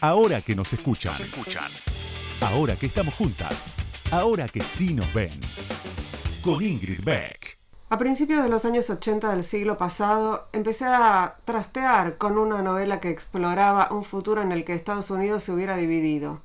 Ahora que nos escuchan. Ahora que estamos juntas. Ahora que sí nos ven. Con Ingrid Beck. A principios de los años 80 del siglo pasado, empecé a trastear con una novela que exploraba un futuro en el que Estados Unidos se hubiera dividido.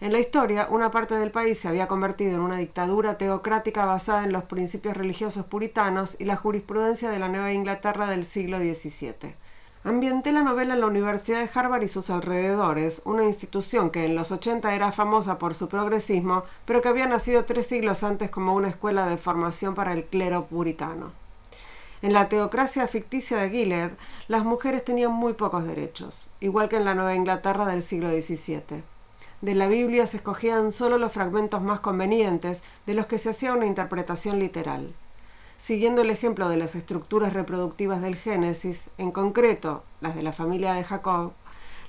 En la historia, una parte del país se había convertido en una dictadura teocrática basada en los principios religiosos puritanos y la jurisprudencia de la Nueva Inglaterra del siglo XVII. Ambienté la novela en la Universidad de Harvard y sus alrededores, una institución que en los 80 era famosa por su progresismo, pero que había nacido tres siglos antes como una escuela de formación para el clero puritano. En la teocracia ficticia de Gilead, las mujeres tenían muy pocos derechos, igual que en la Nueva Inglaterra del siglo XVII. De la Biblia se escogían solo los fragmentos más convenientes, de los que se hacía una interpretación literal. Siguiendo el ejemplo de las estructuras reproductivas del Génesis, en concreto las de la familia de Jacob,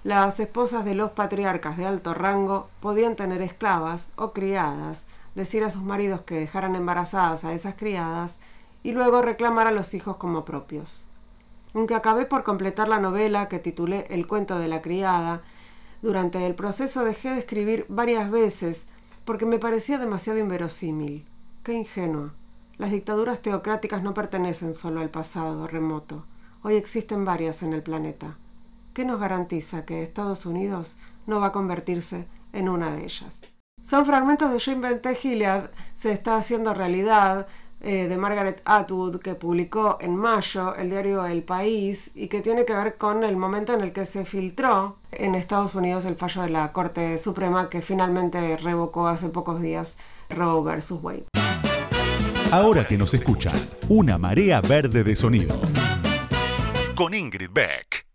las esposas de los patriarcas de alto rango podían tener esclavas o criadas, decir a sus maridos que dejaran embarazadas a esas criadas y luego reclamar a los hijos como propios. Aunque acabé por completar la novela que titulé El cuento de la criada, durante el proceso dejé de escribir varias veces porque me parecía demasiado inverosímil. Qué ingenua. Las dictaduras teocráticas no pertenecen solo al pasado remoto. Hoy existen varias en el planeta. ¿Qué nos garantiza que Estados Unidos no va a convertirse en una de ellas? Son fragmentos de Yo inventé Gilead, se está haciendo realidad, eh, de Margaret Atwood, que publicó en mayo el diario El País y que tiene que ver con el momento en el que se filtró en Estados Unidos el fallo de la Corte Suprema que finalmente revocó hace pocos días Roe versus Wade. Ahora que nos escuchan, una marea verde de sonido. Con Ingrid Beck.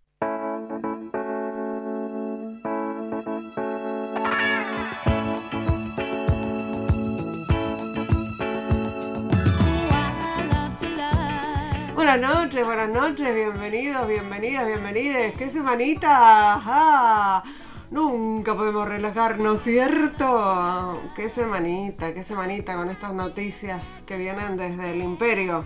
Buenas noches, buenas noches, bienvenidos, bienvenidas, bienvenidas. ¿Qué semanita? ¡Ajá! Nunca podemos relajarnos, ¿cierto? Qué semanita, qué semanita con estas noticias que vienen desde el imperio,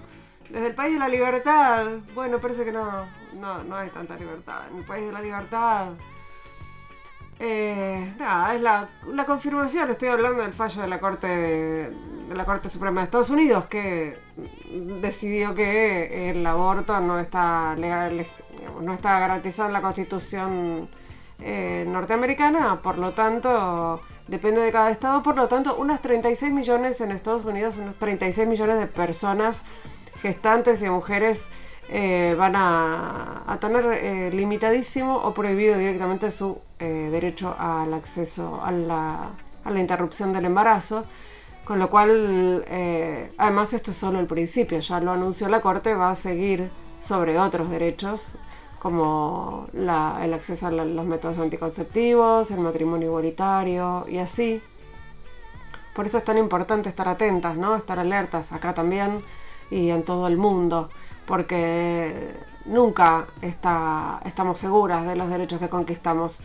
desde el país de la libertad. Bueno, parece que no, no, no hay tanta libertad. En el país de la libertad. Eh, nada, es la, la, confirmación, estoy hablando del fallo de la Corte de, la Corte Suprema de Estados Unidos que decidió que el aborto no está legal, no está garantizado en la Constitución eh, norteamericana, por lo tanto, depende de cada estado, por lo tanto, unas 36 millones en Estados Unidos, unos 36 millones de personas gestantes y mujeres eh, van a, tener eh, limitadísimo o prohibido directamente su derecho al acceso a la, a la, interrupción del embarazo. Con lo cual, además esto es solo el principio, ya lo anunció la Corte, va a seguir sobre otros derechos como el acceso a los métodos anticonceptivos, el matrimonio igualitario y así. Por eso es tan importante estar atentas, ¿no? Estar alertas acá también y en todo el mundo, porque nunca está, estamos seguras de los derechos que conquistamos.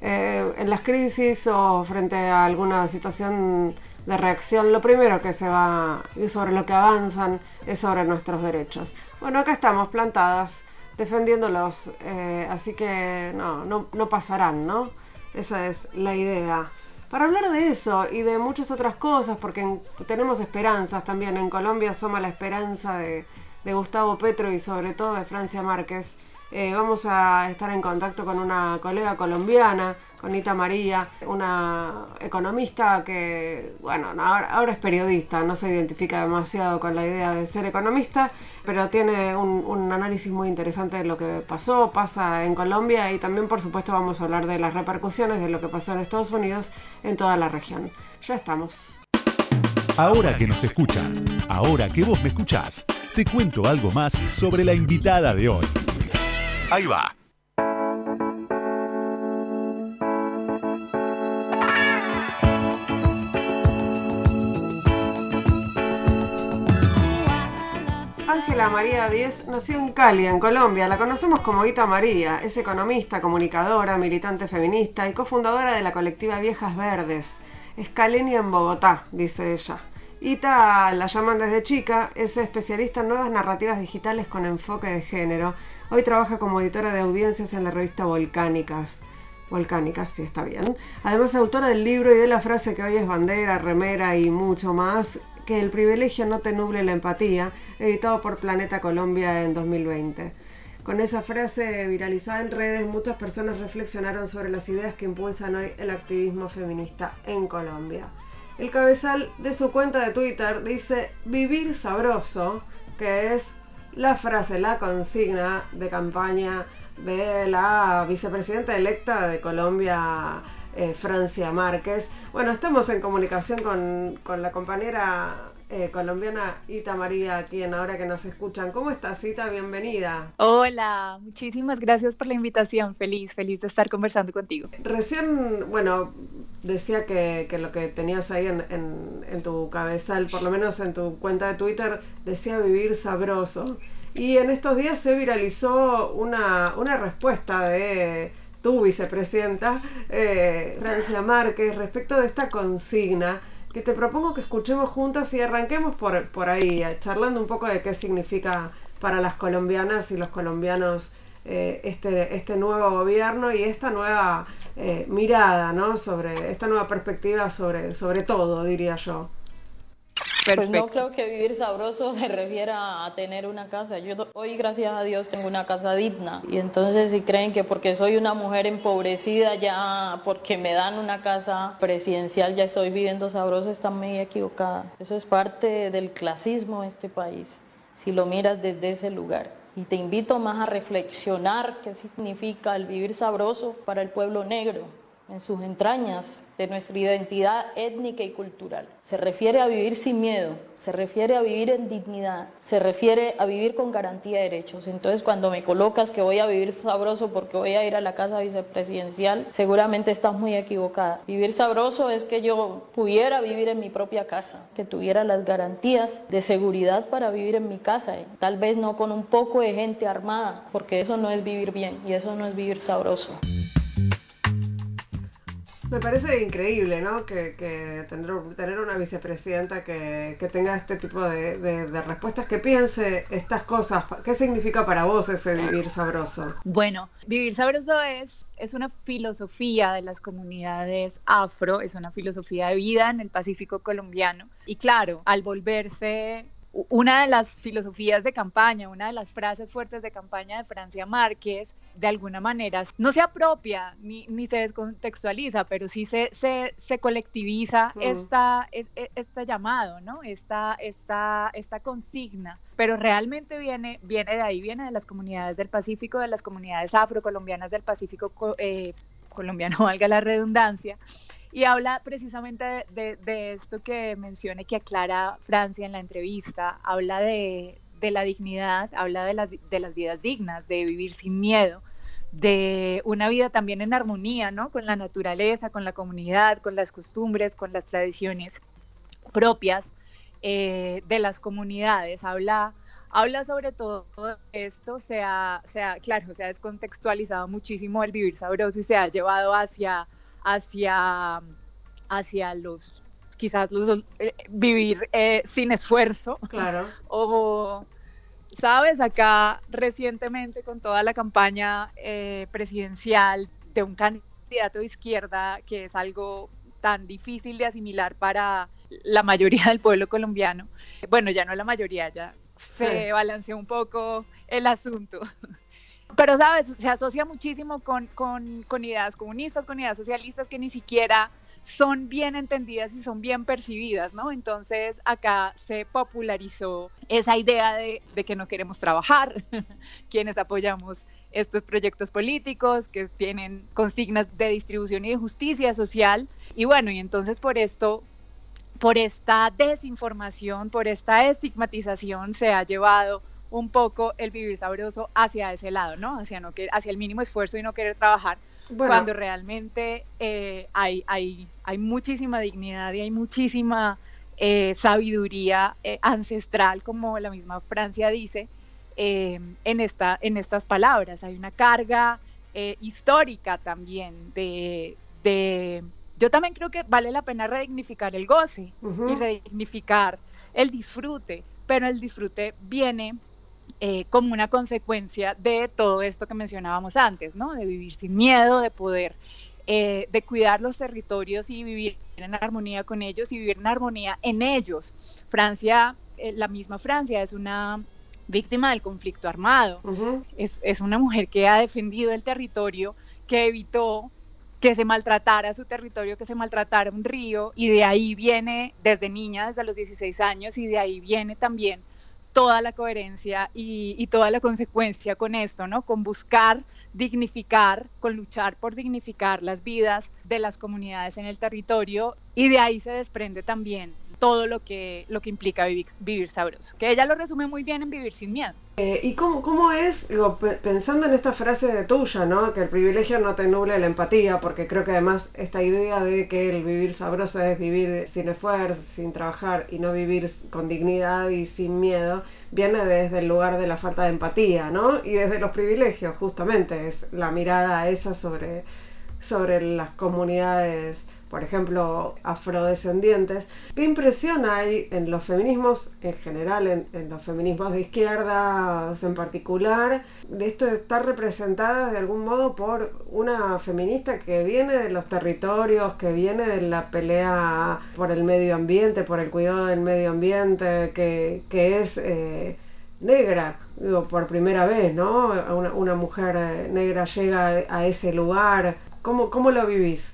Eh, en las crisis o frente a alguna situación de reacción, lo primero que se va y sobre lo que avanzan es sobre nuestros derechos. Bueno, acá estamos plantadas defendiéndolos. Eh, así que no, no, no pasarán, ¿no? Esa es la idea. Para hablar de eso y de muchas otras cosas, porque tenemos esperanzas también. En Colombia asoma la esperanza de, de Gustavo Petro y sobre todo de Francia Márquez. Eh, vamos a estar en contacto con una colega colombiana, con Nita María, una economista que, bueno, ahora, es periodista, no se identifica demasiado con la idea de ser economista, pero tiene un, un, análisis muy interesante de lo que pasó, pasa en Colombia y también, por supuesto, vamos a hablar de las repercusiones de lo que pasó en Estados Unidos en toda la región. Ya estamos. Ahora que nos escuchan, ahora que vos me escuchás, te cuento algo más sobre la invitada de hoy. Ahí va. María Díez nació en Cali, en Colombia. La conocemos como Guita María. Es economista, comunicadora, militante feminista y cofundadora de la colectiva Viejas Verdes. Es en Bogotá, dice ella. Ita la llaman desde chica, es especialista en nuevas narrativas digitales con enfoque de género. Hoy trabaja como editora de audiencias en la revista Volcánicas. volcánicas, si está bien. Además, autora del libro y de la frase que hoy es bandera, remera y mucho más, que el privilegio no te nuble la empatía, editado por Planeta Colombia en 2020. Con esa frase viralizada en redes, muchas personas reflexionaron sobre las ideas que impulsan hoy el activismo feminista en Colombia. El cabezal de su cuenta de Twitter dice vivir sabroso, que es la frase, la consigna de campaña de la vicepresidenta electa de Colombia, eh, Francia Márquez. Bueno, estamos en comunicación con, con la compañera eh, colombiana Ita María, quien ahora que nos escuchan. ¿Cómo estás, Ita? Bienvenida. Hola, muchísimas gracias por la invitación. Feliz, feliz de estar conversando contigo. Recién, bueno, decía que, lo que tenías ahí en, en, tu cabezal, por lo menos en tu cuenta de Twitter, decía vivir sabroso. Y en estos días se viralizó una, una respuesta de tu vicepresidenta, eh, Francia Márquez, respecto de esta consigna que te propongo que escuchemos juntos y arranquemos por, por ahí, eh, charlando un poco de qué significa para las colombianas y los colombianos eh, este, este nuevo gobierno y esta nueva eh, mirada, ¿no? Sobre esta nueva perspectiva sobre, sobre todo, diría yo. Pues no creo que vivir sabroso se refiera a tener una casa. Yo hoy, gracias a Dios, tengo una casa digna. Y entonces si creen que porque soy una mujer empobrecida ya, porque me dan una casa presidencial, ya estoy viviendo sabroso, están muy equivocada. Eso es parte del clasismo de este país, si lo miras desde ese lugar. Y te invito más a reflexionar qué significa el vivir sabroso para el pueblo negro en sus entrañas de nuestra identidad étnica y cultural. Se refiere a vivir sin miedo, se refiere a vivir en dignidad, se refiere a vivir con garantía de derechos. Entonces cuando me colocas que voy a vivir sabroso porque voy a ir a la casa vicepresidencial, seguramente estás muy equivocada. Vivir sabroso es que yo pudiera vivir en mi propia casa, que tuviera las garantías de seguridad para vivir en mi casa, ¿eh? tal vez no con un poco de gente armada, porque eso no es vivir bien y eso no es vivir sabroso. Me parece increíble, ¿no? Que, que tener, una vicepresidenta que, tenga este tipo de, respuestas, que piense estas cosas. ¿Qué significa para vos ese vivir sabroso? Bueno, vivir sabroso es, es una filosofía de las comunidades afro, es una filosofía de vida en el Pacífico colombiano. Y claro, al volverse una de las filosofías de campaña, una de las frases fuertes de campaña de Francia Márquez, de alguna manera no se apropia ni, se descontextualiza, pero sí se, se, colectiviza mm. esta, e, este llamado, ¿no? Esta, esta, esta consigna, pero realmente viene, viene de ahí, viene de las comunidades del Pacífico, de las comunidades afrocolombianas del Pacífico eh, colombiano, valga la redundancia, y habla precisamente de, esto que menciona, que aclara Francia en la entrevista, habla de, la dignidad, habla de las, vidas dignas, de vivir sin miedo, de una vida también en armonía, ¿no? Con la naturaleza, con la comunidad, con las costumbres, con las tradiciones propias eh, de las comunidades. Habla, habla sobre todo esto, se ha, claro, se ha descontextualizado muchísimo el vivir sabroso y se ha llevado hacia hacia, hacia los, quizás los, eh, vivir eh, sin esfuerzo. Claro. O, sabes, acá recientemente con toda la campaña eh, presidencial de un candidato de izquierda, que es algo tan difícil de asimilar para la mayoría del pueblo colombiano. Bueno, ya no la mayoría, ya se balanceó un poco el asunto pero, ¿sabes? Se asocia muchísimo con, con, ideas comunistas, con ideas socialistas que ni siquiera son bien entendidas y son bien percibidas, ¿no? Entonces acá se popularizó esa idea de, de, que no queremos trabajar, quienes apoyamos estos proyectos políticos que tienen consignas de distribución y de justicia social. Y bueno, y entonces por esto, por esta desinformación, por esta estigmatización se ha llevado un poco el vivir sabroso hacia ese lado, ¿no? Hacia, no que, hacia el mínimo esfuerzo y no querer trabajar, cuando realmente eh, hay, hay, hay muchísima dignidad y hay muchísima eh, sabiduría eh, ancestral, como la misma Francia dice, en, esta, en estas palabras. Hay una carga histórica también de, de, Yo también creo que vale la pena redignificar el goce y redignificar el disfrute, pero el disfrute viene eh, como una consecuencia de todo esto que mencionábamos antes, ¿no? De vivir sin miedo, de poder, eh, de cuidar los territorios y vivir en armonía con ellos y vivir en armonía en ellos. Francia, eh, la misma Francia es una víctima del conflicto armado, es, es una mujer que ha defendido el territorio, que evitó que se maltratara su territorio, que se maltratara un río, y de ahí viene, desde niña, desde los 16 años, y de ahí viene también toda la coherencia y, toda la consecuencia con esto, ¿no? Con buscar dignificar, con luchar por dignificar las vidas de las comunidades en el territorio y de ahí se desprende también todo lo que, lo que implica vivir, sabroso, que ella lo resume muy bien en Vivir sin miedo. Eh, ¿Y cómo, cómo es, digo, pensando en esta frase tuya, ¿no? que el privilegio no te nuble la empatía, porque creo que además esta idea de que el vivir sabroso es vivir sin esfuerzo, sin trabajar y no vivir con dignidad y sin miedo, viene desde el lugar de la falta de empatía, ¿no? Y desde los privilegios, justamente, es la mirada esa sobre, sobre las comunidades por ejemplo, afrodescendientes. ¿Qué impresión hay en los feminismos en general, en, los feminismos de izquierdas en particular, de esto de estar representadas de algún modo por una feminista que viene de los territorios, que viene de la pelea por el medio ambiente, por el cuidado del medio ambiente, que, es... Eh, negra, digo, por primera vez, ¿no? Una, mujer eh, negra llega a ese lugar. ¿Cómo, cómo lo vivís?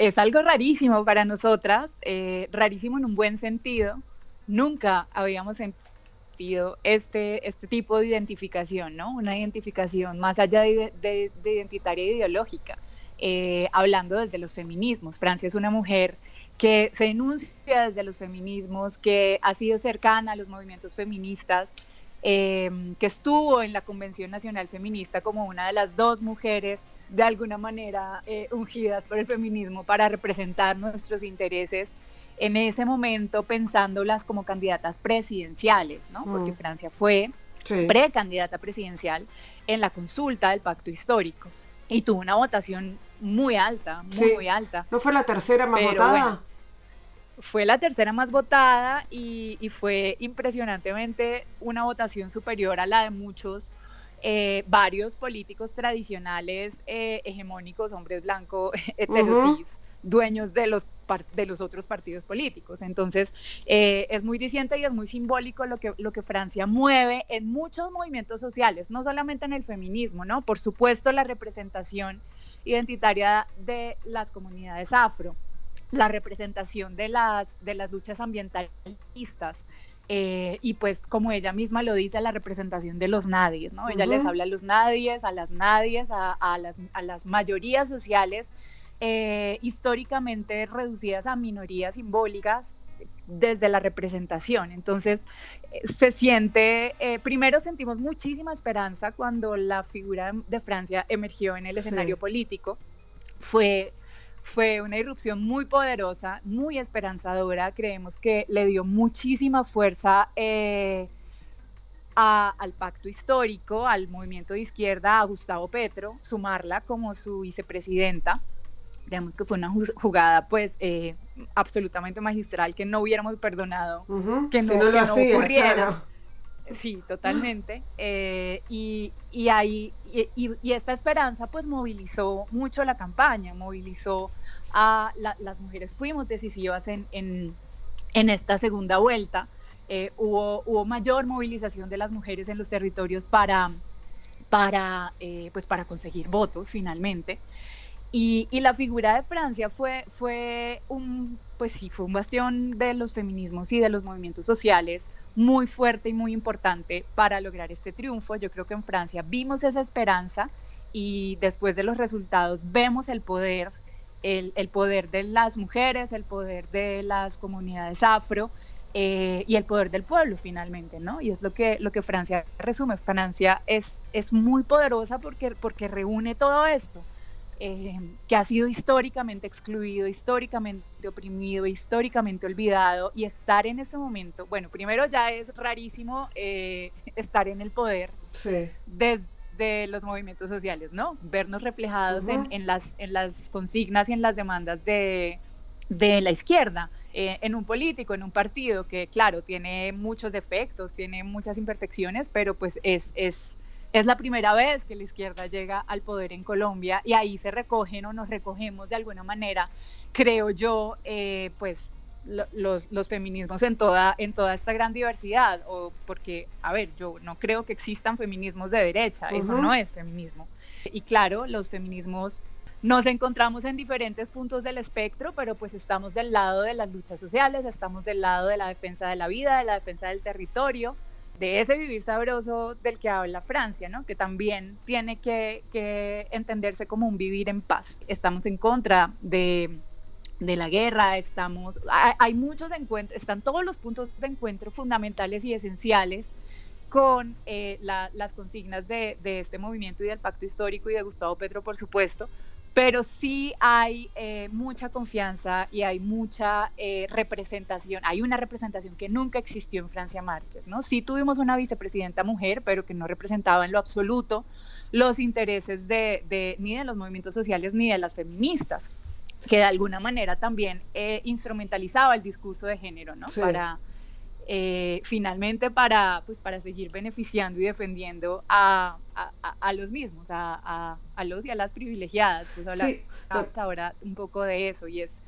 Es algo rarísimo para nosotras, eh, rarísimo en un buen sentido. Nunca habíamos sentido este, este tipo de identificación, ¿no? Una identificación más allá de, identitaria e ideológica. Eh, hablando desde los feminismos. Francia es una mujer que se enuncia desde los feminismos, que ha sido cercana a los movimientos feministas, Em, que estuvo en la Convención Nacional Feminista como una de las dos mujeres de alguna manera eh, ungidas por el feminismo para representar nuestros intereses en ese momento pensándolas como candidatas presidenciales, ¿no? Porque mm. Francia fue precandidata presidencial en la consulta del pacto histórico y tuvo una votación muy alta, muy, muy alta. ¿No fue la tercera más votada? Fue la tercera más votada y, fue impresionantemente una votación superior a la de muchos, eh, varios políticos tradicionales eh, hegemónicos, hombres blancos, heterosis, dueños de los, de los otros partidos políticos. Entonces, eh, es muy diciente y es muy simbólico lo que, lo que Francia mueve en muchos movimientos sociales, no solamente en el feminismo, ¿no? Por supuesto, la representación identitaria de las comunidades afro la representación de las, de las luchas ambientalistas. Eh, y pues como ella misma lo dice, la representación de los nadies, ¿no? Ella les habla a los nadies, a las nadies, a, a, las, a las, mayorías sociales eh, históricamente reducidas a minorías simbólicas desde la representación. Entonces, eh, se siente, primero sentimos muchísima esperanza cuando la figura de Francia emergió en el escenario político. Fue fue una irrupción muy poderosa, muy esperanzadora. Creemos que le dio muchísima fuerza eh, al pacto histórico, al movimiento de izquierda, a Gustavo Petro, sumarla como su vicepresidenta. Creemos que fue una jugada pues eh, absolutamente magistral que no hubiéramos perdonado que no, ocurriera. Sí, totalmente. Eh, y, y, ahí, y, esta esperanza pues movilizó mucho la campaña, movilizó a las mujeres, fuimos decisivas en, en, en esta segunda vuelta. Eh, hubo, hubo mayor movilización de las mujeres en los territorios para, para, eh, pues para conseguir votos finalmente. Y, y, la figura de Francia fue, fue un, pues sí, fue un bastión de los feminismos y de los movimientos sociales muy fuerte y muy importante para lograr este triunfo. Yo creo que en Francia vimos esa esperanza y después de los resultados vemos el poder, el, el poder de las mujeres, el poder de las comunidades afro. Eh, y el poder del pueblo finalmente, ¿no? Y es lo que, lo que Francia resume. Francia es, es muy poderosa porque, porque reúne todo esto eh, que ha sido históricamente excluido, históricamente oprimido, históricamente olvidado, y estar en ese momento, bueno, primero ya es rarísimo eh, estar en el poder desde los movimientos sociales, ¿no? Vernos reflejados en, las, en las consignas y en las demandas de, de la izquierda, eh, en un político, en un partido que, claro, tiene muchos defectos, tiene muchas imperfecciones, pero pues es, es, es la primera vez que la izquierda llega al poder en Colombia y ahí se recogen o nos recogemos de alguna manera, creo yo, eh, pues los, los, feminismos en toda, en toda esta gran diversidad, o porque, a ver, yo no creo que existan feminismos de derecha, eso no es feminismo. Y claro, los feminismos nos encontramos en diferentes puntos del espectro, pero pues estamos del lado de las luchas sociales, estamos del lado de la defensa de la vida, de la defensa del territorio, de ese vivir sabroso del que habla Francia, ¿no? que también tiene que, entenderse como un vivir en paz. Estamos en contra de, la guerra, estamos, hay, muchos encuentros, están todos los puntos de encuentro fundamentales y esenciales con eh, las consignas de, este movimiento y del pacto histórico y de Gustavo Petro, por supuesto, pero sí hay eh, mucha confianza y hay mucha eh, representación. Hay una representación que nunca existió en Francia Márquez, ¿no? Sí tuvimos una vicepresidenta mujer, pero que no representaba en lo absoluto los intereses de, ni de los movimientos sociales ni de las feministas que de alguna manera también eh, instrumentalizaba el discurso de género, ¿no? Para, eh, finalmente para, pues, para seguir beneficiando y defendiendo a, a, los mismos, a, los y a las privilegiadas. Pues hablar ahora un poco de eso y es...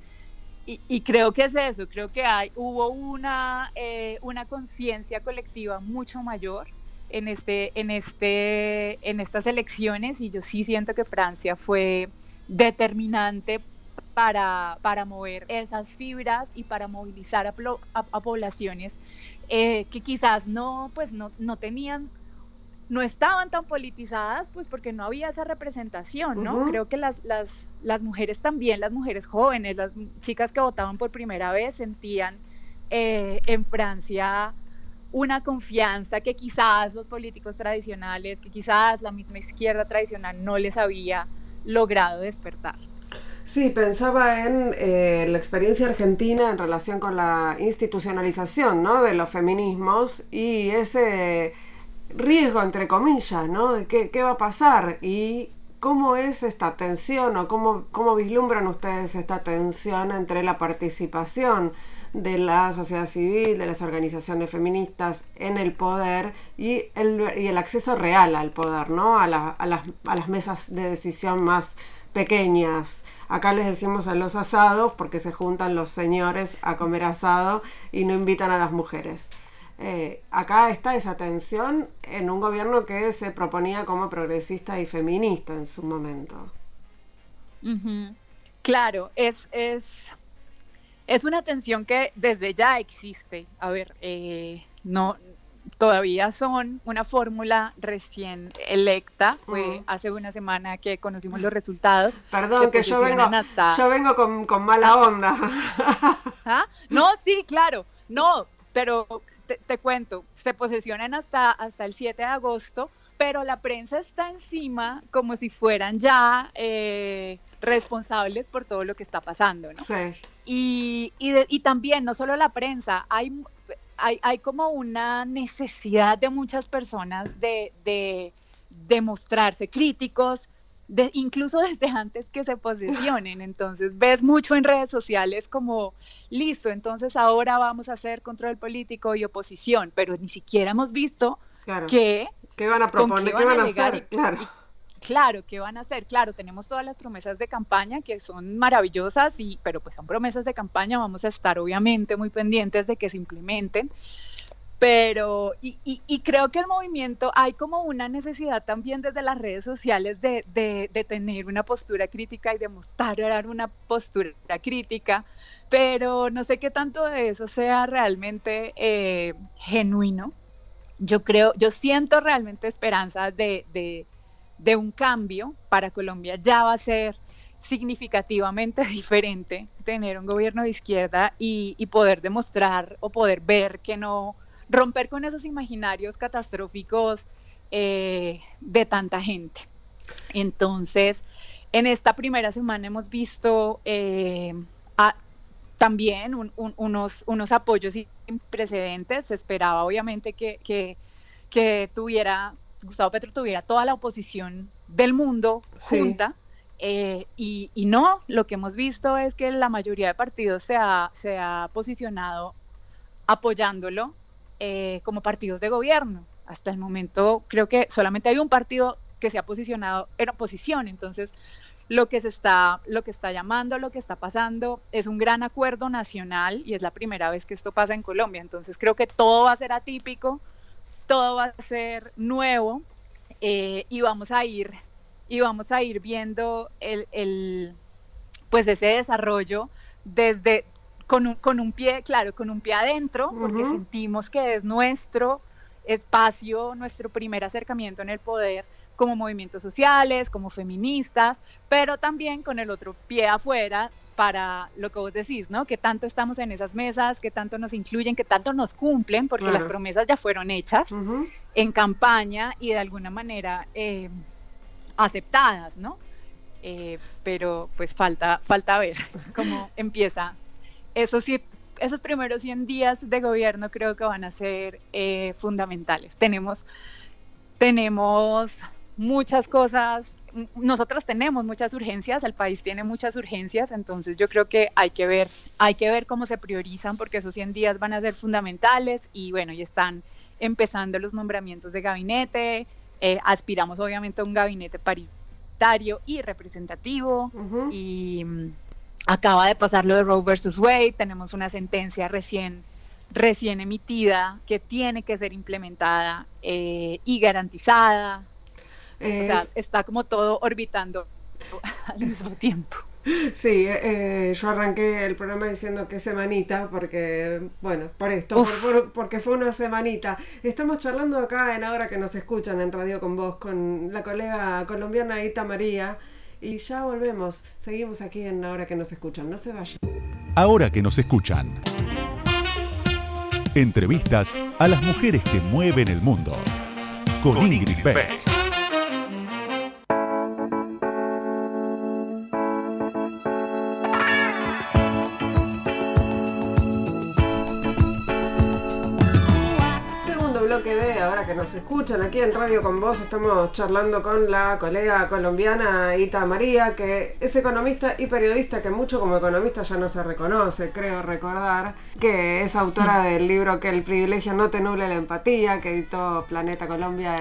Y, creo que es eso, creo que hay, hubo una, eh, una conciencia colectiva mucho mayor en, este, en, este, en estas elecciones y yo sí siento que Francia fue determinante para, para mover esas fibras y para movilizar a, poblaciones eh, que quizás no, pues no, no tenían no estaban tan politizadas, pues porque no había esa representación, ¿no? Creo que las, las, las, mujeres también, las mujeres jóvenes, las chicas que votaban por primera vez, sentían eh, en Francia una confianza que quizás los políticos tradicionales, que quizás la misma izquierda tradicional no les había logrado despertar. Sí, pensaba en eh, la experiencia argentina en relación con la institucionalización ¿no? de los feminismos y ese riesgo, entre comillas, ¿no? de qué, va a pasar y cómo es esta tensión o cómo, cómo vislumbran ustedes esta tensión entre la participación de la sociedad civil, de las organizaciones feministas en el poder y el, y el acceso real al poder, ¿no? A, a, las, a las mesas de decisión más pequeñas. Acá les decimos a los asados porque se juntan los señores a comer asado y no invitan a las mujeres. Eh, acá está esa tensión en un gobierno que se proponía como progresista y feminista en su momento. Claro, es, es, es una tensión que desde ya existe. A ver, eh, no, todavía son una fórmula recién electa. Fue hace una semana que conocimos los resultados. Perdón, que yo vengo, yo vengo con, mala onda. ¿Ah? No, sí, claro. No, pero te, cuento, se posesionan hasta, hasta el 7 de agosto, pero la prensa está encima como si fueran ya eh, responsables por todo lo que está pasando, ¿no? Sí. Y, y, y también, no solo la prensa, hay hay, como una necesidad de muchas personas de, de, mostrarse críticos, de, incluso desde antes que se posicionen. Entonces ves mucho en redes sociales como, listo, entonces ahora vamos a hacer control político y oposición, pero ni siquiera hemos visto que... ¿Qué van a proponer? ¿Qué van a, hacer? claro claro, ¿qué van a hacer? Claro, tenemos todas las promesas de campaña que son maravillosas, y, pero pues son promesas de campaña, vamos a estar obviamente muy pendientes de que se implementen. Pero, y, creo que el movimiento, hay como una necesidad también desde las redes sociales de, tener una postura crítica y de mostrar una postura crítica, pero no sé qué tanto de eso sea realmente eh, genuino. Yo creo, yo siento realmente esperanza de, de un cambio para Colombia ya va a ser significativamente diferente tener un gobierno de izquierda y, poder demostrar o poder ver que no romper con esos imaginarios catastróficos eh, de tanta gente. Entonces, en esta primera semana hemos visto eh, también unos, unos apoyos sin precedentes. Se esperaba obviamente que, que, que tuviera Gustavo Petro tuviera toda la oposición del mundo junta. Eh, y, no, lo que hemos visto es que la mayoría de partidos se ha, se ha posicionado apoyándolo eh, como partidos de gobierno. Hasta el momento creo que solamente hay un partido que se ha posicionado en oposición. Entonces, lo que se está, lo que está llamando, lo que está pasando, es un gran acuerdo nacional y es la primera vez que esto pasa en Colombia. Entonces creo que todo va a ser atípico, todo va a ser nuevo eh, y vamos a ir y vamos a ir viendo el, pues ese desarrollo desde con un, con un, pie, claro, con un pie adentro, porque sentimos que es nuestro espacio, nuestro primer acercamiento en el poder, como movimientos sociales, como feministas, pero también con el otro pie afuera para lo que vos decís, ¿no? Que tanto estamos en esas mesas, que tanto nos incluyen, que tanto nos cumplen, porque las promesas ya fueron hechas en campaña y de alguna manera eh, aceptadas, ¿no? Eh, pero pues falta, falta ver cómo empieza. Eso sí, esos primeros 100 días de gobierno creo que van a ser eh, fundamentales. Tenemos, tenemos muchas cosas, nosotros tenemos muchas urgencias, el país tiene muchas urgencias, entonces yo creo que hay que ver, hay que ver cómo se priorizan porque esos 100 días van a ser fundamentales y bueno, y están empezando los nombramientos de gabinete, eh, aspiramos obviamente a un gabinete paritario y representativo y mm, acaba de pasar lo de Roe versus Wade, tenemos una sentencia recién recién emitida que tiene que ser implementada eh, y garantizada está como todo orbitando al mismo tiempo. Sí, eh, yo arranqué el programa diciendo que semanita, porque, bueno, por esto, porque fue una semanita. Estamos charlando acá en ahora que nos escuchan en Radio con Vos con la colega colombiana Ita María. Y ya volvemos, seguimos aquí en ahora que nos escuchan, no se vayan. Ahora que nos escuchan. Entrevistas a las mujeres que mueven el mundo. Con, Ingrid Beck. Nos escuchan aquí en Radio con Vos. Estamos charlando con la colega colombiana Ita María, que es economista y periodista, que mucho como economista ya no se reconoce, creo recordar, que es autora mm. del libro Que el privilegio no te nuble la empatía, que editó Planeta Colombia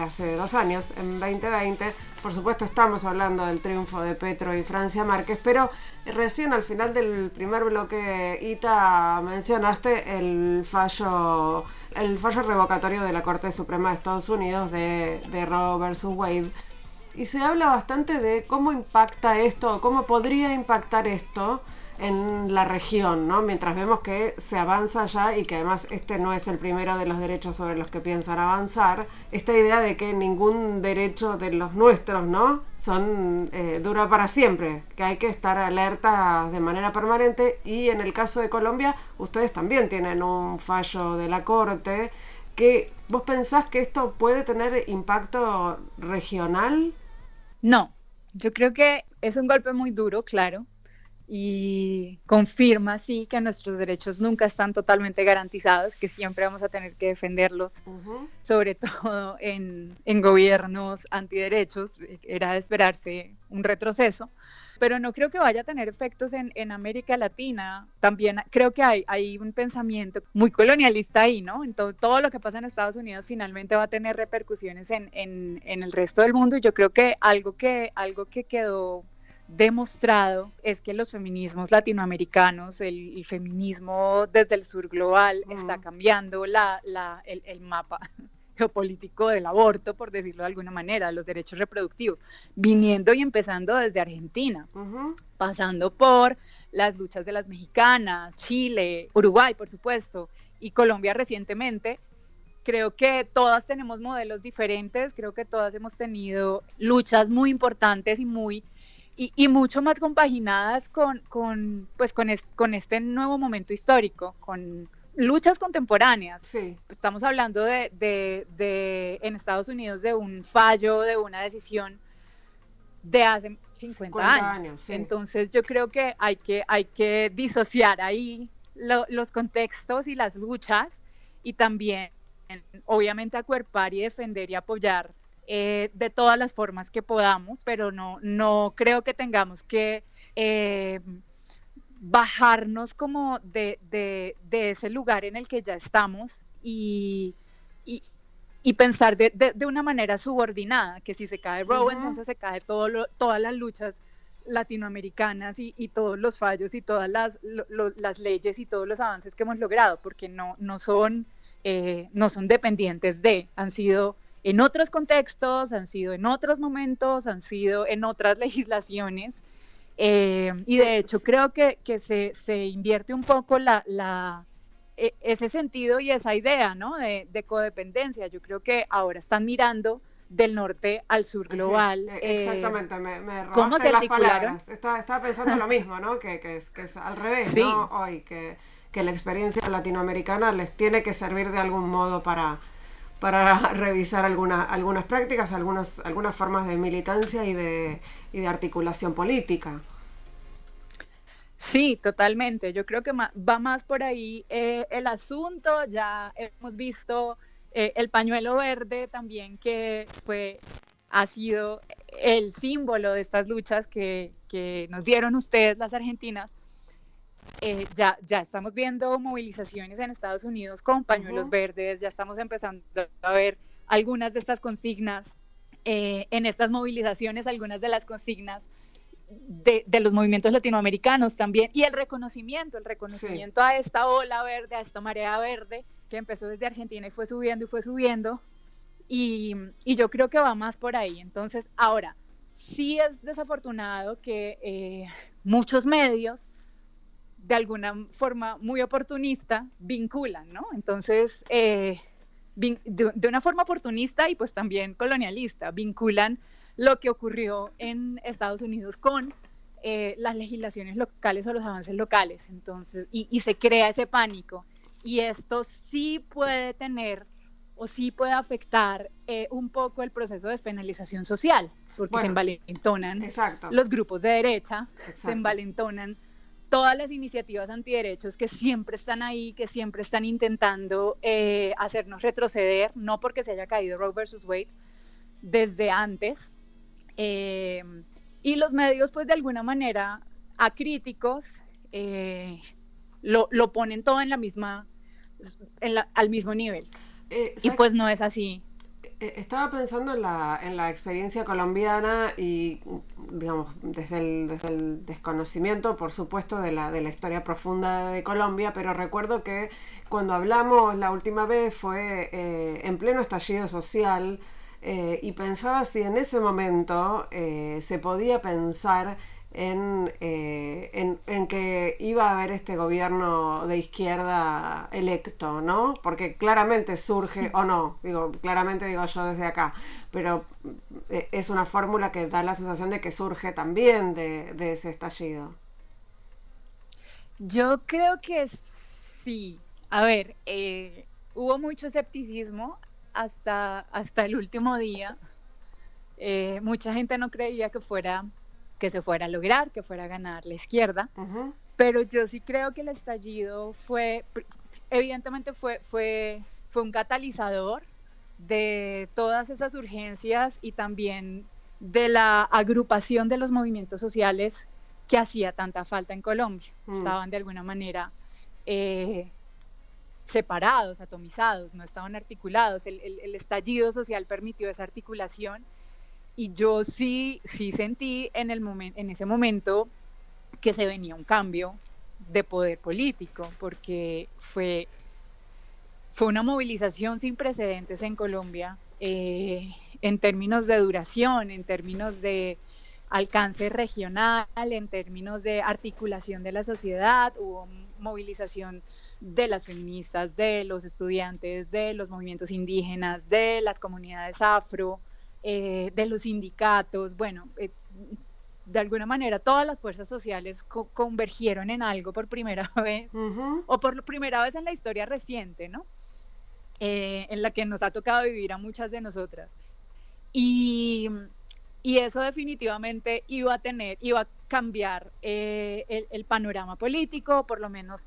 hace dos años, en 2020. Por supuesto estamos hablando del triunfo de Petro y Francia Márquez, pero recién al final del primer bloque, Ita, mencionaste el fallo el fallo revocatorio de la Corte Suprema de Estados Unidos de, de Roe versus Wade. Y se habla bastante de cómo impacta esto, cómo podría impactar esto en la región, ¿no? Mientras vemos que se avanza ya y que además este no es el primero de los derechos sobre los que piensan avanzar, esta idea de que ningún derecho de los nuestros, ¿no? Son eh, dura para siempre, que hay que estar alerta de manera permanente y en el caso de Colombia ustedes también tienen un fallo de la Corte que vos pensás que esto puede tener impacto regional? No, yo creo que es un golpe muy duro, claro, y confirma sí que nuestros derechos nunca están totalmente garantizados, que siempre vamos a tener que defenderlos, sobre todo en, en, gobiernos antiderechos, era de esperarse un retroceso, pero no creo que vaya a tener efectos en, en América Latina. También creo que hay, hay, un pensamiento muy colonialista ahí, ¿no? Entonces, todo lo que pasa en Estados Unidos finalmente va a tener repercusiones en, en, en el resto del mundo y yo creo que algo que, algo que quedó demostrado es que los feminismos latinoamericanos, el, feminismo desde el sur global, está cambiando la, el, mapa geopolítico del aborto, por decirlo de alguna manera, los derechos reproductivos, viniendo y empezando desde Argentina, pasando por las luchas de las mexicanas, Chile, Uruguay, por supuesto, y Colombia recientemente. Creo que todas tenemos modelos diferentes, creo que todas hemos tenido luchas muy importantes y muy y, mucho más compaginadas con, con, pues con, con este nuevo momento histórico, con luchas contemporáneas. Sí. Estamos hablando de, de, de, en Estados Unidos de un fallo, de una decisión de hace 50, años. Entonces yo creo que hay que, hay que disociar ahí los contextos y las luchas y también obviamente acuerpar y defender y apoyar eh, de todas las formas que podamos, pero no, no creo que tengamos que eh, bajarnos como de, ese lugar en el que ya estamos y, y, pensar de, una manera subordinada, que si se cae Roe, entonces se cae todo todas las luchas latinoamericanas y, todos los fallos y todas las, las, leyes y todos los avances que hemos logrado, porque no, no, son, eh, no son dependientes de, han sido en otros contextos, han sido en otros momentos, han sido en otras legislaciones. Eh, y de hecho creo que, que se, se, invierte un poco la, la, e, ese sentido y esa idea ¿no? de, de codependencia. Yo creo que ahora están mirando del norte al sur global. E, exactamente, me, me ¿cómo se las palabras. Estaba, estaba, pensando lo mismo, ¿no? Que, que, es, que es al revés, ¿no? Hoy, que, que la experiencia latinoamericana les tiene que servir de algún modo para, para revisar alguna, algunas prácticas, algunas, algunas formas de militancia y de, y de articulación política. Sí, totalmente. Yo creo que va más por ahí eh, el asunto. Ya hemos visto eh, el pañuelo verde también, que fue, ha sido el símbolo de estas luchas que, que nos dieron ustedes, las argentinas. Eh, ya, ya estamos viendo movilizaciones en Estados Unidos con pañuelos verdes, ya estamos empezando a ver algunas de estas consignas eh, en estas movilizaciones, algunas de las consignas de, de, los movimientos latinoamericanos también, y el reconocimiento, el reconocimiento a esta ola verde, a esta marea verde, que empezó desde Argentina y fue subiendo y fue subiendo. Y, y yo creo que va más por ahí. Entonces, ahora, sí es desafortunado que eh, muchos medios, de alguna forma muy oportunista, vinculan, ¿no? Entonces, eh, de, una forma oportunista y pues también colonialista, vinculan lo que ocurrió en Estados Unidos con eh, las legislaciones locales o los avances locales. Entonces, y, y se crea ese pánico y esto sí puede tener o sí puede afectar eh, un poco el proceso de despenalización social, porque se envalentonan los grupos de derecha, se envalentonan todas las iniciativas antiderechos que siempre están ahí, que siempre están intentando eh, hacernos retroceder, no porque se haya caído Roe versus Wade desde antes. Eh, y los medios, pues de alguna manera, acríticos, lo, lo ponen todo en la misma al mismo nivel. Eh, y pues no es así. Eh, estaba pensando en la, en la experiencia colombiana y, digamos, desde el, desde el desconocimiento, por supuesto, de la, de la historia profunda de Colombia, pero recuerdo que cuando hablamos la última vez fue eh, en pleno estallido social y pensaba si en ese momento se podía pensar eh, en, en, que iba a haber este gobierno de izquierda electo, ¿no? Porque claramente surge, o no, digo, claramente digo yo desde acá, pero eh, es una fórmula que da la sensación de que surge también de, ese estallido. Yo creo que sí. A ver, eh, hubo mucho escepticismo hasta, hasta el último día. mucha gente no creía que fuera que se fuera a lograr, que fuera a ganar la izquierda. Pero yo sí creo que el estallido fue, evidentemente fue, fue, fue un catalizador de todas esas urgencias y también de la agrupación de los movimientos sociales que hacía tanta falta en Colombia. Mm. Estaban de alguna manera eh, separados, atomizados, no estaban articulados. El, el, estallido social permitió esa articulación y yo sí, sí sentí en, el en ese momento que se venía un cambio de poder político, porque fue, fue una movilización sin precedentes en Colombia eh, en términos de duración, en términos de alcance regional, en términos de articulación de la sociedad, hubo movilización de las feministas, de los estudiantes, de los movimientos indígenas, de las comunidades afro, eh, de los sindicatos, bueno, eh, de alguna manera todas las fuerzas sociales convergieron en algo por primera vez, o por primera vez en la historia reciente, ¿no? Eh, en la que nos ha tocado vivir a muchas de nosotras. Y, y eso definitivamente iba a tener, iba a cambiar el, panorama político, por lo menos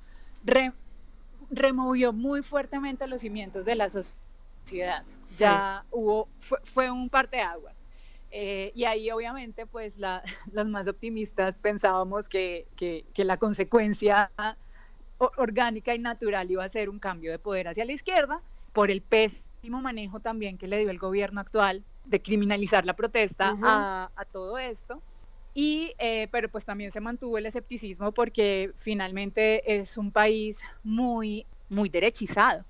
removió muy fuertemente los cimientos de la sociedad sociedad. Ya hubo, fue, un parteaguas. Eh, y ahí obviamente pues la, las más optimistas pensábamos que, que, que, la consecuencia orgánica y natural iba a ser un cambio de poder hacia la izquierda por el pésimo manejo también que le dio el gobierno actual de criminalizar la protesta a, a, todo esto. Y, eh, pero pues también se mantuvo el escepticismo porque finalmente es un país muy, muy derechizado.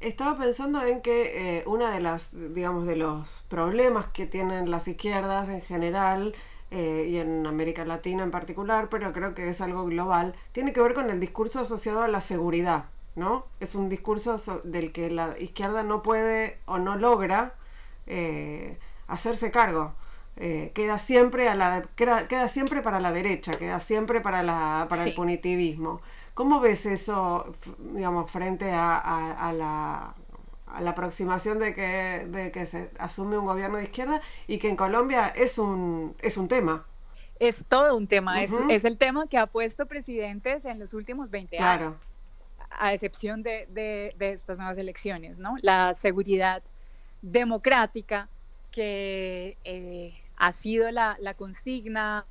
Estaba pensando en que eh, una de las, digamos, de los problemas que tienen las izquierdas en general eh, y en América Latina en particular, pero creo que es algo global, tiene que ver con el discurso asociado a la seguridad, ¿no? Es un discurso del que la izquierda no puede o no logra hacerse cargo. Eh, queda siempre a la queda, siempre para la derecha, queda siempre para la para el punitivismo. ¿Cómo ves eso, digamos, frente a, la a la aproximación de que, de que se asume un gobierno de izquierda y que en Colombia es un, es un tema. Es todo un tema, es, es, el tema que ha puesto presidentes en los últimos 20 años, a excepción de, de, de, estas nuevas elecciones, ¿no? La seguridad democrática que eh, ha sido la, consigna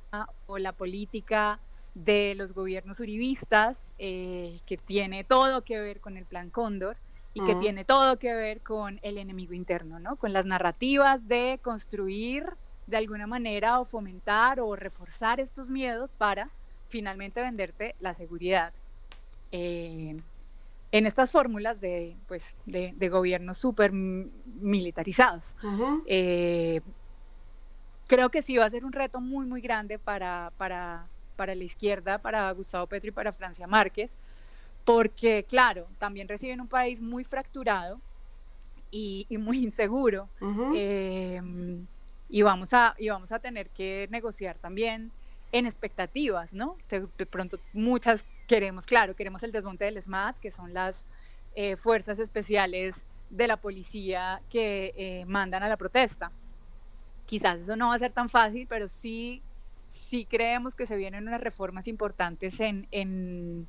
o la política de los gobiernos uribistas, eh, que tiene todo que ver con el Plan Cóndor y que tiene todo que ver con el enemigo interno, ¿no? Con las narrativas de construir de alguna manera o fomentar o reforzar estos miedos para finalmente venderte la seguridad. Eh, en estas fórmulas de, pues, de, gobiernos súper militarizados creo que sí va a ser un reto muy, muy grande para, para, para la izquierda, para Gustavo Petro y para Francia Márquez, porque, claro, también reciben un país muy fracturado y, muy inseguro. Em, y, vamos a, y vamos a tener que negociar también en expectativas, ¿no? De, pronto muchas queremos, claro, queremos el desmonte del SMAT, que son las eh, fuerzas especiales de la policía que eh, mandan a la protesta quizás eso no va a ser tan fácil, pero sí, sí creemos que se vienen unas reformas importantes en, en,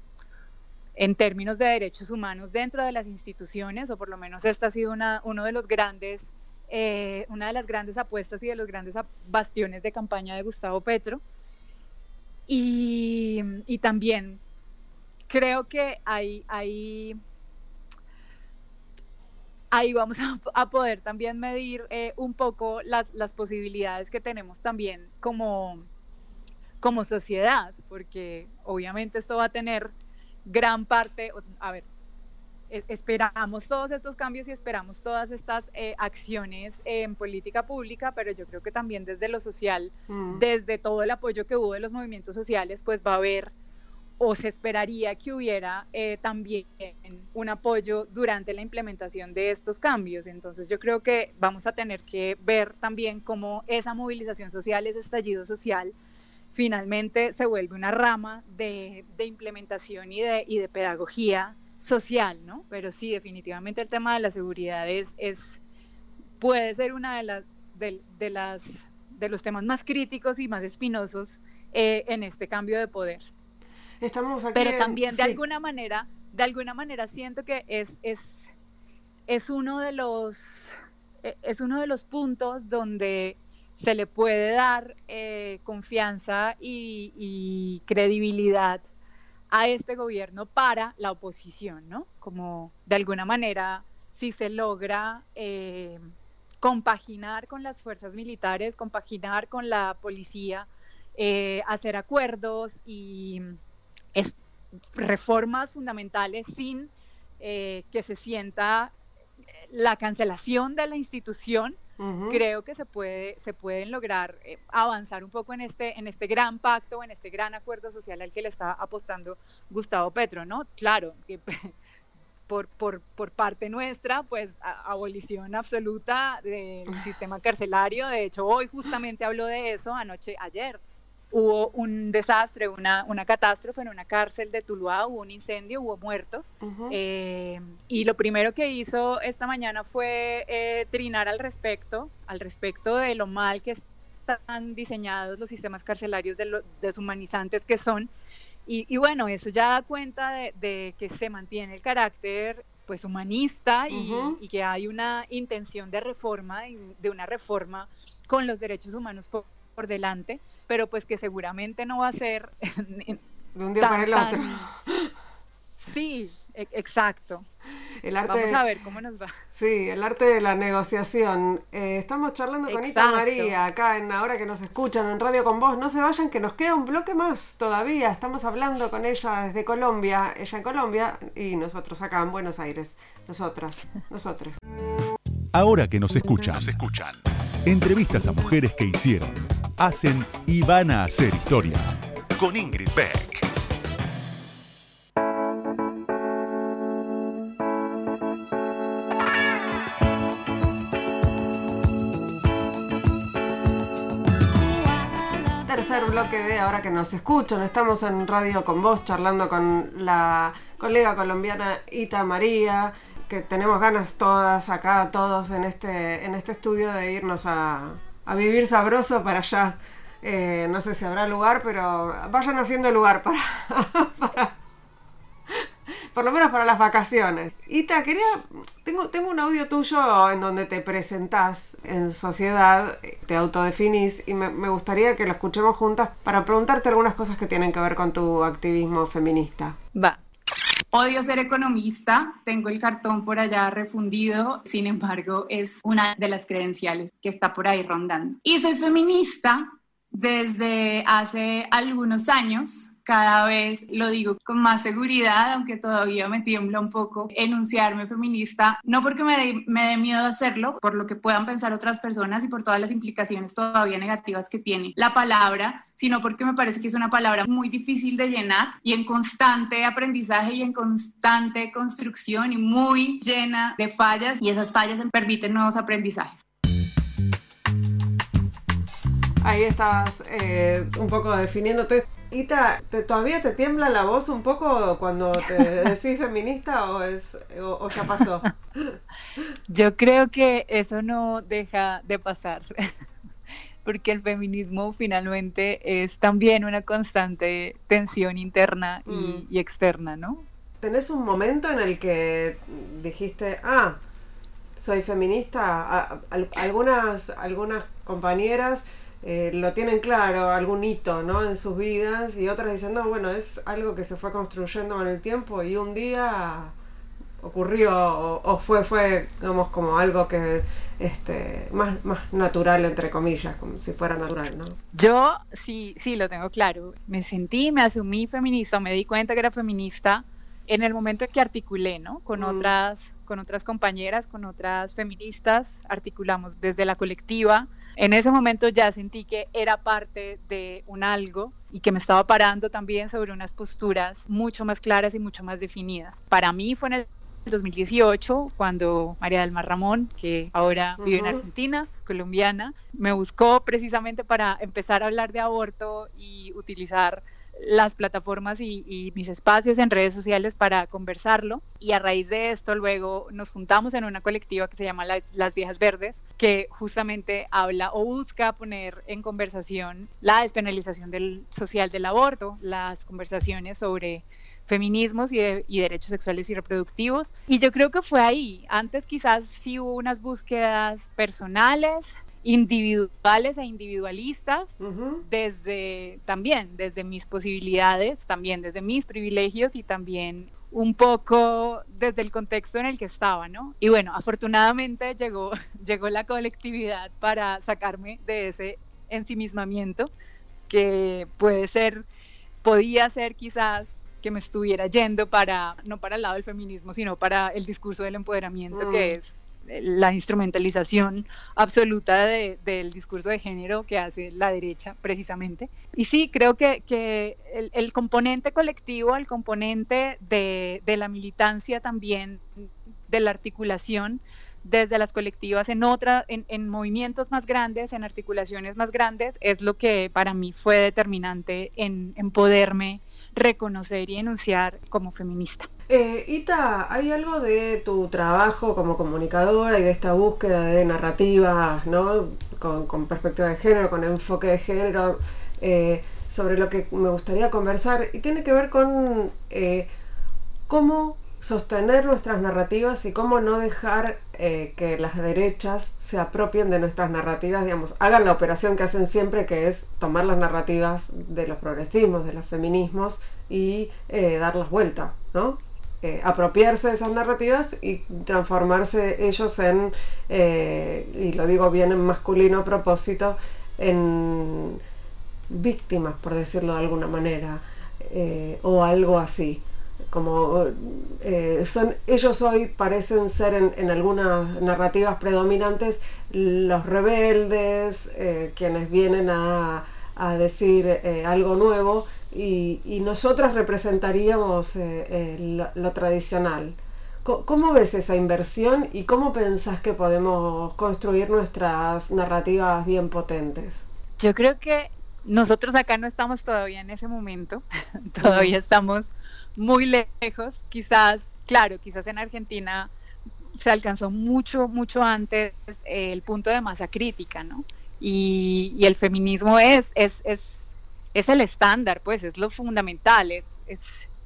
en términos de derechos humanos dentro de las instituciones, o por lo menos esta ha sido una, uno de los grandes, eh, una de las grandes apuestas y de los grandes bastiones de campaña de Gustavo Petro. Y, y también creo que hay, ahí vamos a, poder también medir eh, un poco las, las, posibilidades que tenemos también como, como sociedad, porque obviamente esto va a tener gran parte, a ver, e, esperamos todos estos cambios y esperamos todas estas eh, acciones en política pública, pero yo creo que también desde lo social, mm. desde todo el apoyo que hubo de los movimientos sociales, pues va a haber o se esperaría que hubiera eh, también un apoyo durante la implementación de estos cambios. Entonces yo creo que vamos a tener que ver también cómo esa movilización social, ese estallido social, finalmente se vuelve una rama de, implementación y de, y de, pedagogía social, ¿no? Pero sí, definitivamente el tema de la seguridad es, es puede ser una de las, de, las, de los temas más críticos y más espinosos eh, en este cambio de poder. Pero también de alguna manera, de alguna manera siento que es, es, es uno de los e, es uno de los puntos donde se le puede dar eh, confianza y, credibilidad a este gobierno para la oposición, ¿no? Como de alguna manera, si se logra eh, compaginar con las fuerzas militares, compaginar con la policía, eh, hacer acuerdos y reformas fundamentales sin eh, que se sienta la cancelación de la institución, creo que se puede se pueden lograr eh, avanzar un poco en este en este gran pacto, en este gran acuerdo social al que le está apostando Gustavo Petro, ¿no? Claro, que por, por, por parte nuestra, pues abolición absoluta del sistema carcelario. De hecho, hoy justamente habló de eso anoche, ayer hubo un desastre, una, una catástrofe en una cárcel de Tuluá, hubo un incendio, hubo muertos. Eh, y lo primero que hizo esta mañana fue eh, trinar al respecto, al respecto de lo mal que están diseñados los sistemas carcelarios, de lo deshumanizantes que son. Y, bueno, eso ya da cuenta de, que se mantiene el carácter pues humanista y, que hay una intención de reforma, de una reforma con los derechos humanos por, delante, pero pues que seguramente no va a ser de un día para el otro. Sí, e, exacto. El arte Vamos a ver cómo nos va. Sí, el arte de la negociación. Eh, estamos charlando con Ita María acá en Ahora que nos escuchan en Radio con Vos. No se vayan, que nos queda un bloque más todavía. Estamos hablando con ella desde Colombia, ella en Colombia y nosotros acá en Buenos Aires. Nosotras, nosotros. Ahora que nos escuchan, nos escuchan. Entrevistas a mujeres que hicieron, hacen y van a hacer historia. Con Ingrid Beck. bloque de Ahora que nos escuchan. Estamos en Radio con vos charlando con la colega colombiana Ita María, que tenemos ganas todas acá, todos en este, en este estudio de irnos a, vivir sabroso para allá. Eh, no sé si habrá lugar, pero vayan haciendo lugar para, para por lo menos para las vacaciones. Ita, quería, tengo, tengo un audio tuyo en donde te presentás en sociedad, te autodefinís y me, me gustaría que lo escuchemos juntas para preguntarte algunas cosas que tienen que ver con tu activismo feminista. Va. Odio ser economista, tengo el cartón por allá refundido, sin embargo es una de las credenciales que está por ahí rondando. Y soy feminista desde hace algunos años, cada vez lo digo con más seguridad, aunque todavía me tiembla un poco enunciarme feminista, no porque me dé, me miedo hacerlo, por lo que puedan pensar otras personas y por todas las implicaciones todavía negativas que tiene la palabra, sino porque me parece que es una palabra muy difícil de llenar y en constante aprendizaje y en constante construcción y muy llena de fallas y esas fallas permiten nuevos aprendizajes. Ahí estás eh, un poco definiéndote Ita, ¿te, ¿todavía te tiembla la voz un poco cuando te decís feminista o, es, o, ya pasó? Yo creo que eso no deja de pasar, porque el feminismo finalmente es también una constante tensión interna y, mm. y externa, ¿no? ¿Tenés un momento en el que dijiste, ah, soy feminista? algunas, algunas compañeras eh, lo tienen claro, algún hito ¿no? en sus vidas y otras dicen, no, bueno, es algo que se fue construyendo con el tiempo y un día ocurrió o, fue, fue digamos, como algo que este, más, más natural, entre comillas, como si fuera natural, ¿no? Yo sí, sí, lo tengo claro. Me sentí, me asumí feminista, me di cuenta que era feminista en el momento en que articulé, ¿no? Con mm. otras con otras compañeras, con otras feministas, articulamos desde la colectiva. En ese momento ya sentí que era parte de un algo y que me estaba parando también sobre unas posturas mucho más claras y mucho más definidas. Para mí fue en el 2018 cuando María del Mar Ramón, que ahora vive en Argentina, colombiana, me buscó precisamente para empezar a hablar de aborto y utilizar las plataformas y, mis espacios en redes sociales para conversarlo. Y a raíz de esto luego nos juntamos en una colectiva que se llama Las, Viejas Verdes, que justamente habla o busca poner en conversación la despenalización del, social del aborto, las conversaciones sobre feminismos y, y, derechos sexuales y reproductivos. Y yo creo que fue ahí. Antes quizás sí hubo unas búsquedas personales, individuales e individualistas, desde también, desde mis posibilidades, también desde mis privilegios y también un poco desde el contexto en el que estaba, ¿no? Y bueno, afortunadamente llegó, llegó la colectividad para sacarme de ese ensimismamiento que puede ser, podía ser quizás que me estuviera yendo para, no para el lado del feminismo, sino para el discurso del empoderamiento, que mm. es la instrumentalización absoluta del discurso de género que hace la derecha precisamente. Y sí, creo que, el, componente colectivo, el componente de, la militancia también, de la articulación, desde las colectivas en otra, en, movimientos más grandes, en articulaciones más grandes, es lo que para mí fue determinante en, en poderme reconocer y enunciar como feminista. Eh, Ita, ¿hay algo de tu trabajo como comunicadora y de esta búsqueda de narrativas, ¿no? con, perspectiva de género, con enfoque de género, eh, sobre lo que me gustaría conversar? Y tiene que ver con eh, cómo sostener nuestras narrativas y cómo no dejar eh, que las derechas se apropien de nuestras narrativas, digamos, hagan la operación que hacen siempre, que es tomar las narrativas de los progresismos, de los feminismos y darlas vuelta, ¿no? Eh, apropiarse de esas narrativas y transformarse ellos en, y lo digo bien en masculino a propósito, en víctimas, por decirlo de alguna manera, o algo así. Como eh, son ellos hoy parecen ser en, algunas narrativas predominantes los rebeldes eh, quienes vienen a, decir eh, algo nuevo y, y nosotras representaríamos lo, tradicional ¿Cómo ves esa inversión y cómo pensás que podemos construir nuestras narrativas bien potentes? Yo creo que nosotros acá no estamos todavía en ese momento, todavía estamos muy lejos, quizás, claro, quizás en Argentina se alcanzó mucho, mucho antes el punto de masa crítica, ¿no? Y, el feminismo es, es, es, es, el estándar, pues es lo fundamental, es,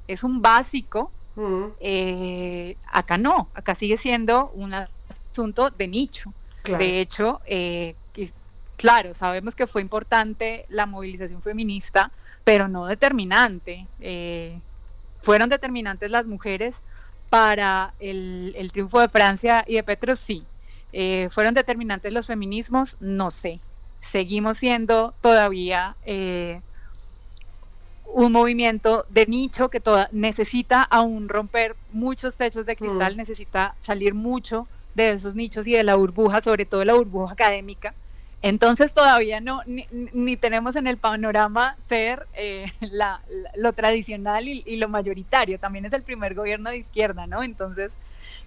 es, un básico. Mm. Eh, acá no, acá sigue siendo un asunto de nicho. De hecho, eh, claro, sabemos que fue importante la movilización feminista, pero no determinante. Eh, ¿Fueron determinantes las mujeres para el, triunfo de Francia y de Petro? Sí. Eh, ¿Fueron determinantes los feminismos? No sé. Seguimos siendo todavía eh, un movimiento de nicho que toda, necesita aún romper muchos techos de cristal, mm. necesita salir mucho de esos nichos y de la burbuja, sobre todo la burbuja académica, entonces todavía no, ni, tenemos en el panorama ser eh, lo tradicional y, lo mayoritario. También es el primer gobierno de izquierda, ¿no? Entonces,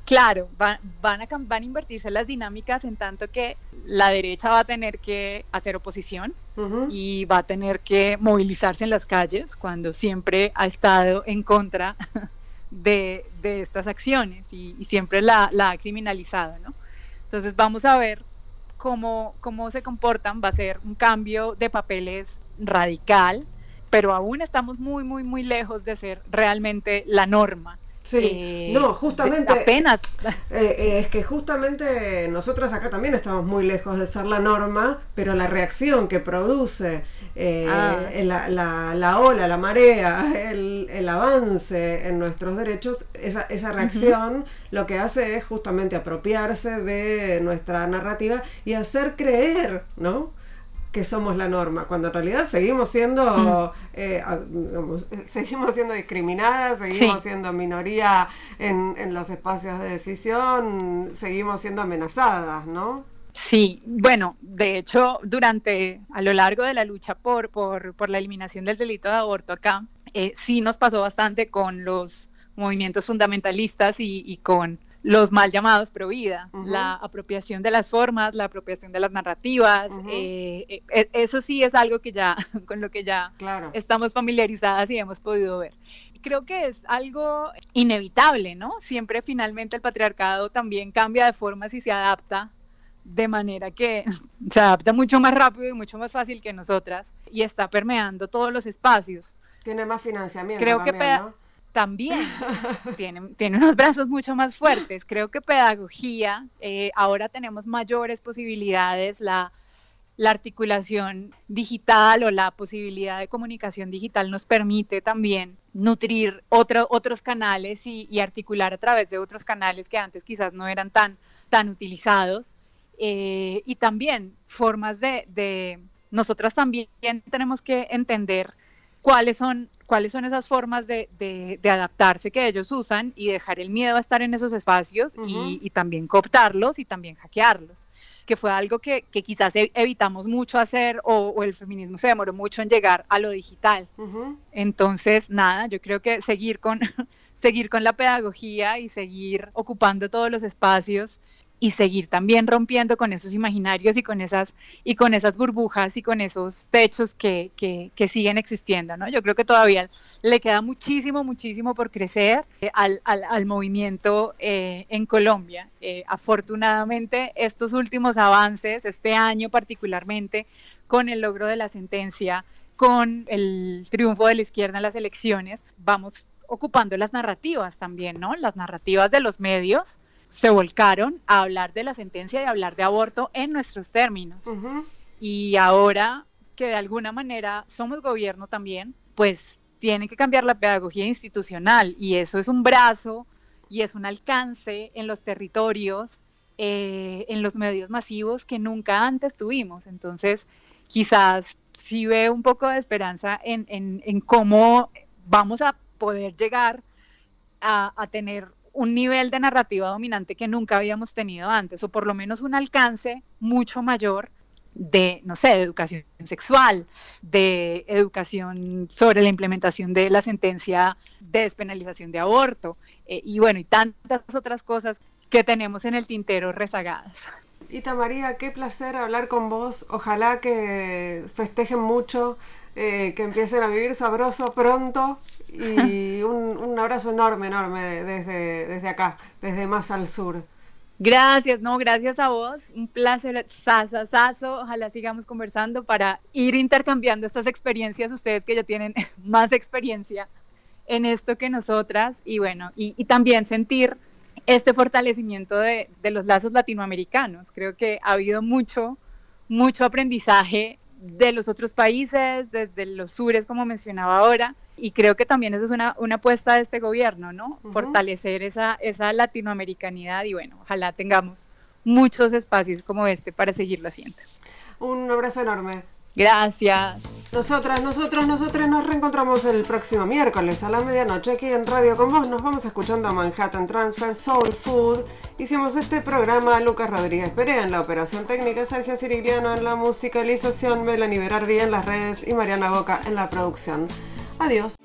claro, van, a, van a invertirse las dinámicas en tanto que la derecha va a tener que hacer oposición y va a tener que movilizarse en las calles cuando siempre ha estado en contra de, estas acciones y, y siempre la, la ha criminalizado, ¿no? Entonces vamos a ver cómo, cómo se comportan, va a ser un cambio de papeles radical, pero aún estamos muy, muy, muy lejos de ser realmente la norma. Sí, eh, no, justamente. Apenas. Eh, eh, es que justamente nosotras acá también estamos muy lejos de ser la norma, pero la reacción que produce ah. la, la, ola, la marea, el, el, avance en nuestros derechos, esa, esa reacción lo que hace es justamente apropiarse de nuestra narrativa y hacer creer, ¿no? Que somos la norma, cuando en realidad seguimos siendo, mm. eh, eh, seguimos siendo discriminadas, seguimos siendo minoría en, en, los espacios de decisión, seguimos siendo amenazadas, ¿no? Sí, bueno, de hecho, durante, a lo largo de la lucha por, por, por la eliminación del delito de aborto acá, eh, sí nos pasó bastante con los movimientos fundamentalistas y, y con los mal llamados pro vida, la apropiación de las formas, la apropiación de las narrativas, eh, eh, e, eso sí es algo que ya, con lo que ya estamos familiarizadas y hemos podido ver. Creo que es algo inevitable, ¿no? Siempre finalmente el patriarcado también cambia de formas y se adapta de manera que se adapta mucho más rápido y mucho más fácil que nosotras y está permeando todos los espacios. Tiene más financiamiento. Creo que también tiene, tiene, unos brazos mucho más fuertes. Creo que pedagogía, eh, ahora tenemos mayores posibilidades, la, la, articulación digital o la posibilidad de comunicación digital nos permite también nutrir otro, otros canales y, articular a través de otros canales que antes quizás no eran tan, tan utilizados. Eh, y también formas de, de, nosotras también tenemos que entender cuáles son, cuáles son esas formas de, de, adaptarse que ellos usan y dejar el miedo a estar en esos espacios y, también cooptarlos y también hackearlos, que fue algo que, que quizás e, evitamos mucho hacer o, el feminismo se demoró mucho en llegar a lo digital. Entonces, nada, yo creo que seguir con, seguir con la pedagogía y seguir ocupando todos los espacios y seguir también rompiendo con esos imaginarios y con esas, y con esas burbujas y con esos techos que, que, siguen existiendo, ¿no? Yo creo que todavía le queda muchísimo, muchísimo por crecer eh, al, al, al, movimiento eh, en Colombia. Eh, afortunadamente, estos últimos avances, este año particularmente, con el logro de la sentencia, con el triunfo de la izquierda en las elecciones, vamos ocupando las narrativas también, ¿no? Las narrativas de los medios se volcaron a hablar de la sentencia y hablar de aborto en nuestros términos. Y ahora que de alguna manera somos gobierno también, pues tiene que cambiar la pedagogía institucional y eso es un brazo y es un alcance en los territorios, eh, en los medios masivos que nunca antes tuvimos. Entonces, quizás sí veo un poco de esperanza en, en, cómo vamos a poder llegar a, a tener un nivel de narrativa dominante que nunca habíamos tenido antes, o por lo menos un alcance mucho mayor de, no sé, de educación sexual, de educación sobre la implementación de la sentencia de despenalización de aborto, eh, y bueno, y tantas otras cosas que tenemos en el tintero rezagadas. Ita María, qué placer hablar con vos. Ojalá que festejen mucho, eh, que empiecen a vivir sabroso pronto y un, abrazo enorme, enorme desde, desde acá, desde más al sur. Gracias, no, gracias a vos. Un placer, saso, saso. Ojalá sigamos conversando para ir intercambiando estas experiencias, ustedes que ya tienen más experiencia en esto que nosotras, y bueno, y, también sentir este fortalecimiento de, de, los lazos latinoamericanos. Creo que ha habido mucho, mucho aprendizaje de los otros países, desde los sures, como mencionaba ahora, y creo que también esa es una, una apuesta de este gobierno, ¿no? Fortalecer esa, esa latinoamericanidad y bueno, ojalá tengamos muchos espacios como este para seguirlo haciendo. Un abrazo enorme. Gracias. Nosotras, nosotros, nosotros nos reencontramos el próximo miércoles a la medianoche aquí en Radio con Vos. Nos vamos escuchando a Manhattan Transfer, Soul Food. Hicimos este programa Lucas Rodríguez Perea en la operación técnica, Sergio Cirigliano en la musicalización, Melanie Berardi en las redes y Mariana Boca en la producción. Adiós.